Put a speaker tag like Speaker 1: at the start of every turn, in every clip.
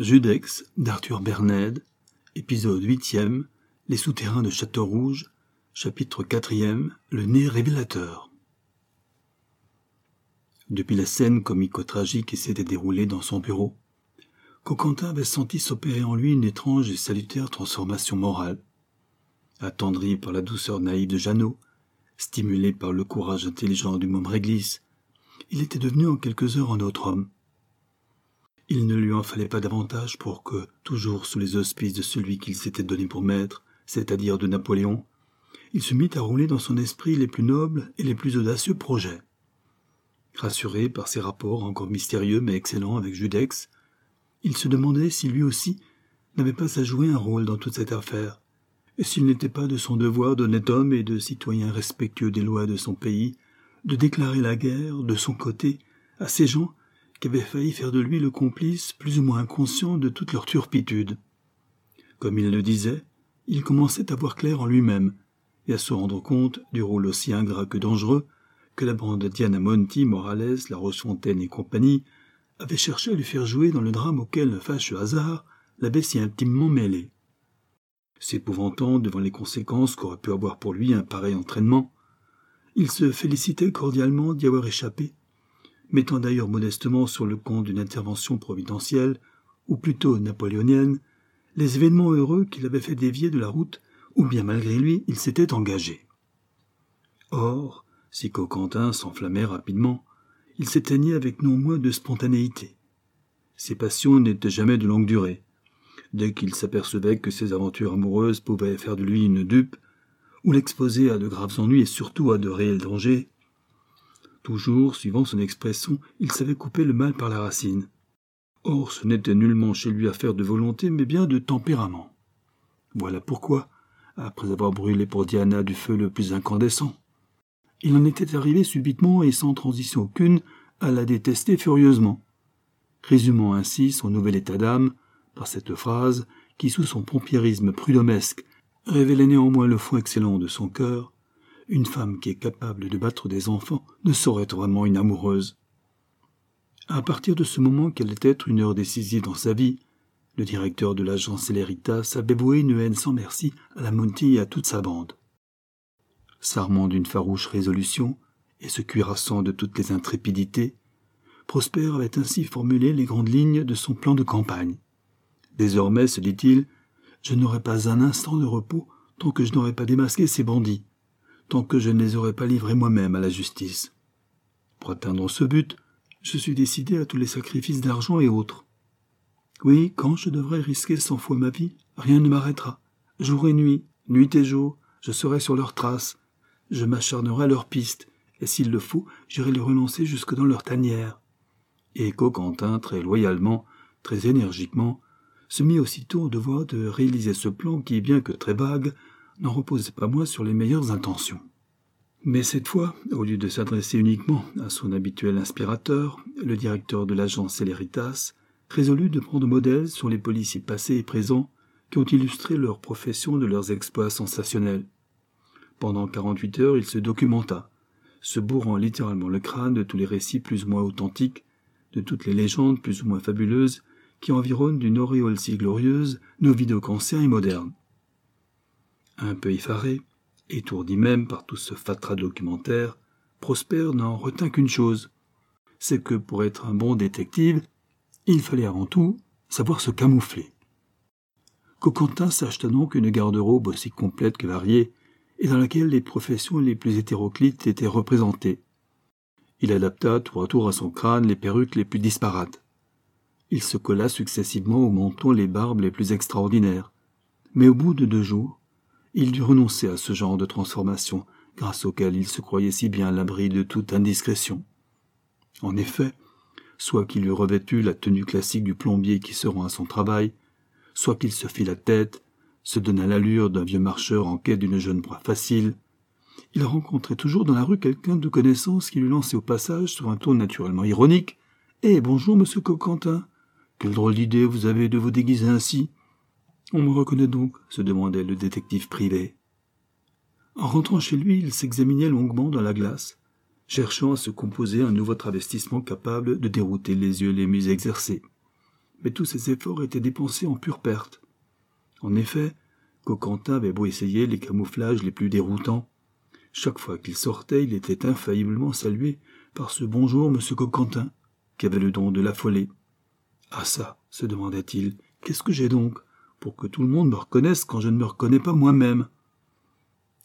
Speaker 1: Judex d'Arthur Berned, épisode huitième, Les souterrains de Château-Rouge, chapitre quatrième, Le nez révélateur. Depuis la scène comico-tragique qui s'était déroulée dans son bureau, Coquentin avait senti s'opérer en lui une étrange et salutaire transformation morale. Attendri par la douceur naïve de Jeannot, stimulé par le courage intelligent du môme Réglisse, il était devenu en quelques heures un autre homme. Il ne lui en fallait pas davantage pour que, toujours sous les auspices de celui qu'il s'était donné pour maître, c'est-à-dire de Napoléon, il se mit à rouler dans son esprit les plus nobles et les plus audacieux projets. Rassuré par ses rapports encore mystérieux mais excellents avec Judex, il se demandait si lui aussi n'avait pas à jouer un rôle dans toute cette affaire, et s'il n'était pas de son devoir d'honnête homme et de citoyen respectueux des lois de son pays de déclarer la guerre, de son côté, à ces gens qui avait failli faire de lui le complice plus ou moins inconscient de toute leur turpitude. Comme il le disait, il commençait à voir clair en lui-même, et à se rendre compte du rôle aussi ingrat que dangereux que la bande Diana Monti, Morales, La Rochefontaine et compagnie avait cherché à lui faire jouer dans le drame auquel le fâcheux hasard l'avait si intimement mêlé. S'épouvantant devant les conséquences qu'aurait pu avoir pour lui un pareil entraînement, il se félicitait cordialement d'y avoir échappé mettant d'ailleurs modestement sur le compte d'une intervention providentielle, ou plutôt napoléonienne, les événements heureux qu'il avait fait dévier de la route où bien malgré lui il s'était engagé. Or, si Coquentin s'enflammait rapidement, il s'éteignait avec non moins de spontanéité. Ses passions n'étaient jamais de longue durée. Dès qu'il s'apercevait que ses aventures amoureuses pouvaient faire de lui une dupe, ou l'exposer à de graves ennuis et surtout à de réels dangers, Toujours, suivant son expression, il savait couper le mal par la racine. Or, ce n'était nullement chez lui affaire de volonté, mais bien de tempérament. Voilà pourquoi, après avoir brûlé pour Diana du feu le plus incandescent, il en était arrivé subitement et sans transition aucune à la détester furieusement, résumant ainsi son nouvel état d'âme par cette phrase qui, sous son pompiérisme prud'homesque, révélait néanmoins le fond excellent de son cœur, une femme qui est capable de battre des enfants ne saurait vraiment une amoureuse. À partir de ce moment qu'elle allait être une heure décisive dans sa vie, le directeur de l'agence Celeritas avait voué une haine sans merci à la Monty et à toute sa bande. S'armant d'une farouche résolution et se cuirassant de toutes les intrépidités, Prosper avait ainsi formulé les grandes lignes de son plan de campagne. Désormais, se dit-il, je n'aurai pas un instant de repos tant que je n'aurai pas démasqué ces bandits tant que je ne les aurais pas livrés moi-même à la justice. Pour atteindre ce but, je suis décidé à tous les sacrifices d'argent et autres. Oui, quand je devrais risquer cent fois ma vie, rien ne m'arrêtera. Jour et nuit, nuit et jour, je serai sur leurs traces. Je m'acharnerai à leurs pistes, et s'il le faut, j'irai les relancer jusque dans leur tanière. Et Coquentin, très loyalement, très énergiquement, se mit aussitôt au devoir de réaliser ce plan qui, bien que très vague, n'en reposait pas moins sur les meilleures intentions. Mais cette fois, au lieu de s'adresser uniquement à son habituel inspirateur, le directeur de l'agence Celeritas résolut de prendre modèle sur les policiers passés et présents qui ont illustré leur profession de leurs exploits sensationnels. Pendant quarante-huit heures, il se documenta, se bourrant littéralement le crâne de tous les récits plus ou moins authentiques, de toutes les légendes plus ou moins fabuleuses qui environnent d'une auréole si glorieuse nos vidéos anciens et modernes. Un peu effaré, étourdi même par tout ce fatras documentaire, Prosper n'en retint qu'une chose, c'est que pour être un bon détective, il fallait avant tout savoir se camoufler. Coquentin s'acheta donc une garde-robe aussi complète que variée, et dans laquelle les professions les plus hétéroclites étaient représentées. Il adapta tour à tour à son crâne les perruques les plus disparates. Il se colla successivement au menton les barbes les plus extraordinaires. Mais au bout de deux jours, il dut renoncer à ce genre de transformation, grâce auquel il se croyait si bien à l'abri de toute indiscrétion. En effet, soit qu'il eût revêtu la tenue classique du plombier qui se rend à son travail, soit qu'il se fit la tête, se donna l'allure d'un vieux marcheur en quête d'une jeune proie facile, il rencontrait toujours dans la rue quelqu'un de connaissance qui lui lançait au passage, sur un ton naturellement ironique, Eh bonjour, monsieur Coquentin. Quelle drôle d'idée vous avez de vous déguiser ainsi. On me reconnaît donc se demandait le détective privé. En rentrant chez lui, il s'examinait longuement dans la glace, cherchant à se composer un nouveau travestissement capable de dérouter les yeux les mieux exercés. mais tous ses efforts étaient dépensés en pure perte. En effet, Coquentin avait beau essayer les camouflages les plus déroutants. Chaque fois qu'il sortait, il était infailliblement salué par ce bonjour, monsieur Coquentin, qui avait le don de l'affoler. Ah ça, se demandait-il, qu'est-ce que j'ai donc, pour que tout le monde me reconnaisse quand je ne me reconnais pas moi-même?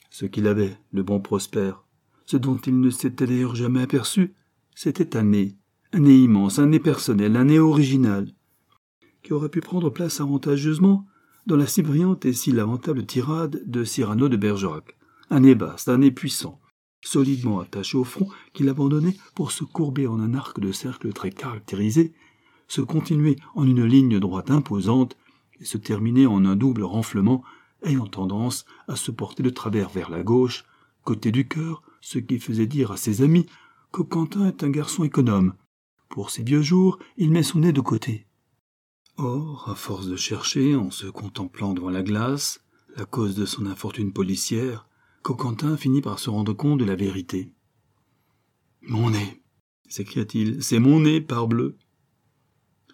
Speaker 1: Ce qu'il avait, le bon Prosper, ce dont il ne s'était d'ailleurs jamais aperçu, c'était un nez, un nez immense, un nez personnel, un nez original, qui aurait pu prendre place avantageusement dans la si brillante et si lamentable tirade de Cyrano de Bergerac. Un nez basse, un nez puissant, solidement attaché au front, qu'il abandonnait pour se courber en un arc de cercle très caractérisé, se continuer en une ligne droite imposante et se terminer en un double renflement ayant tendance à se porter de travers vers la gauche, côté du cœur, ce qui faisait dire à ses amis que est un garçon économe. Pour ses vieux jours, il met son nez de côté. Or, à force de chercher, en se contemplant devant la glace, la cause de son infortune policière, Coquentin finit par se rendre compte de la vérité. Mon nez, s'écria-t-il, c'est mon nez, parbleu.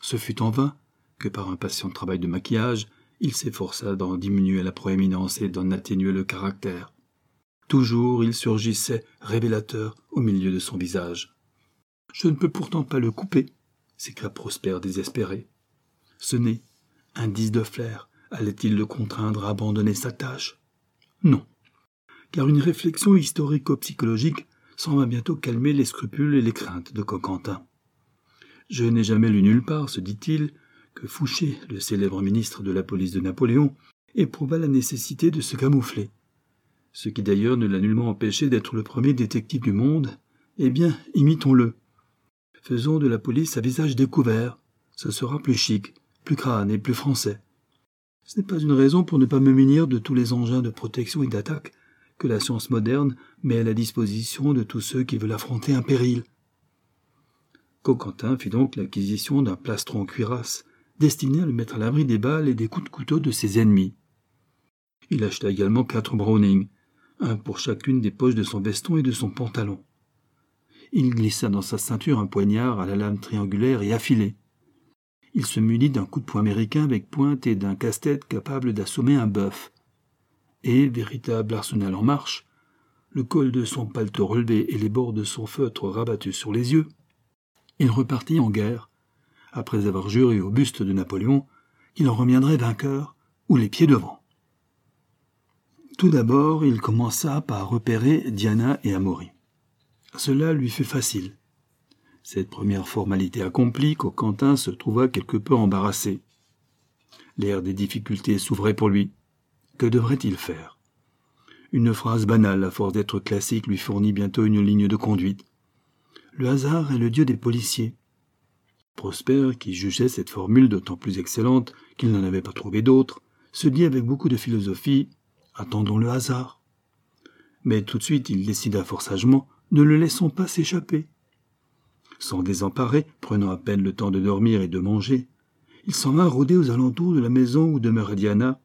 Speaker 1: Ce fut en vain que, par un patient travail de maquillage, il s'efforça d'en diminuer la proéminence et d'en atténuer le caractère. Toujours il surgissait, révélateur, au milieu de son visage. Je ne peux pourtant pas le couper, s'écria Prosper désespéré. Ce nez, indice de flair, allait-il le contraindre à abandonner sa tâche? Non, car une réflexion historico-psychologique s'en va bientôt calmer les scrupules et les craintes de Coquentin. Je n'ai jamais lu nulle part, se dit-il, que Fouché, le célèbre ministre de la police de Napoléon, éprouva la nécessité de se camoufler. Ce qui d'ailleurs ne l'a nullement empêché d'être le premier détective du monde. Eh bien, imitons-le. Faisons de la police à visage découvert. Ce sera plus chic, plus crâne et plus français. Ce n'est pas une raison pour ne pas me munir de tous les engins de protection et d'attaque que la science moderne met à la disposition de tous ceux qui veulent affronter un péril. Coquentin fit donc l'acquisition d'un plastron cuirasse, destiné à le mettre à l'abri des balles et des coups de couteau de ses ennemis. Il acheta également quatre Browning, un pour chacune des poches de son veston et de son pantalon. Il glissa dans sa ceinture un poignard à la lame triangulaire et affilée il se munit d'un coup de poing américain avec pointe et d'un casse-tête capable d'assommer un bœuf. Et, véritable arsenal en marche, le col de son paletot relevé et les bords de son feutre rabattus sur les yeux, il repartit en guerre, après avoir juré au buste de Napoléon qu'il en reviendrait vainqueur ou les pieds devant. Tout d'abord, il commença par repérer Diana et Amaury. Cela lui fut facile. Cette première formalité accomplie, Coquentin se trouva quelque peu embarrassé. L'air des difficultés s'ouvrait pour lui. Que devrait-il faire? Une phrase banale, à force d'être classique, lui fournit bientôt une ligne de conduite. Le hasard est le dieu des policiers. Prosper, qui jugeait cette formule d'autant plus excellente qu'il n'en avait pas trouvé d'autre, se dit avec beaucoup de philosophie Attendons le hasard. Mais tout de suite il décida fort sagement Ne le laissons pas s'échapper. Sans désemparer, prenant à peine le temps de dormir et de manger, il s'en vint rôder aux alentours de la maison où demeurait Diana,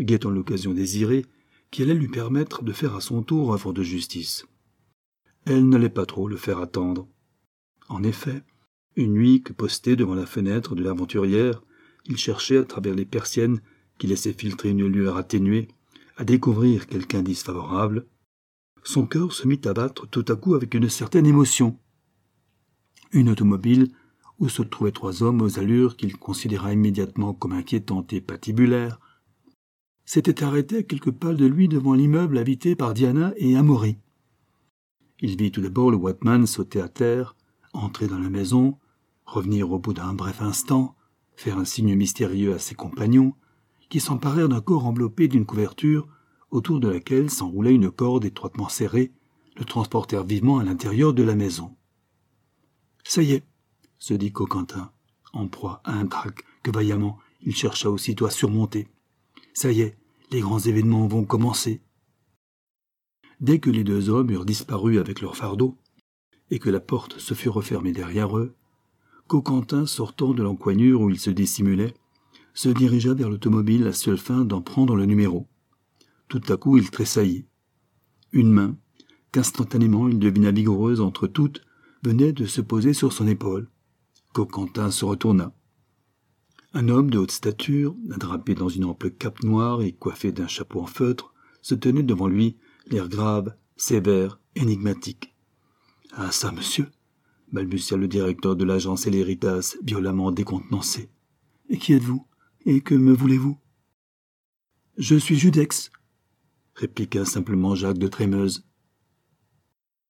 Speaker 1: guettant l'occasion désirée qui allait lui permettre de faire à son tour œuvre de justice. Elle n'allait pas trop le faire attendre. En effet, une nuit que posté devant la fenêtre de l'aventurière, il cherchait à travers les persiennes qui laissaient filtrer une lueur atténuée à découvrir quelque indice son cœur se mit à battre tout à coup avec une certaine émotion une automobile où se trouvaient trois hommes aux allures qu'il considéra immédiatement comme inquiétantes et patibulaires, s'était arrêté à quelques pas de lui devant l'immeuble habité par Diana et Amaury. Il vit tout d'abord le Watman sauter à terre, entrer dans la maison, revenir au bout d'un bref instant, faire un signe mystérieux à ses compagnons, qui s'emparèrent d'un corps enveloppé d'une couverture autour de laquelle s'enroulait une corde étroitement serrée, le transportèrent vivement à l'intérieur de la maison. Ça y est, se dit Coquentin, en proie à un trac que vaillamment il chercha aussitôt à surmonter. Ça y est, les grands événements vont commencer. Dès que les deux hommes eurent disparu avec leur fardeau, et que la porte se fut refermée derrière eux, Coquentin, sortant de l'encoignure où il se dissimulait, se dirigea vers l'automobile à seule fin d'en prendre le numéro. Tout à coup, il tressaillit. Une main, qu'instantanément il devina vigoureuse entre toutes, venait de se poser sur son épaule. Coquentin se retourna. Un homme de haute stature, drapé dans une ample cape noire et coiffé d'un chapeau en feutre, se tenait devant lui, l'air grave, sévère, énigmatique. Ah ça, monsieur balbutia le directeur de l'agence Eleritas, violemment décontenancé. Et qui êtes-vous? Et que me voulez-vous? Je suis Judex, répliqua simplement Jacques de Trémeuse.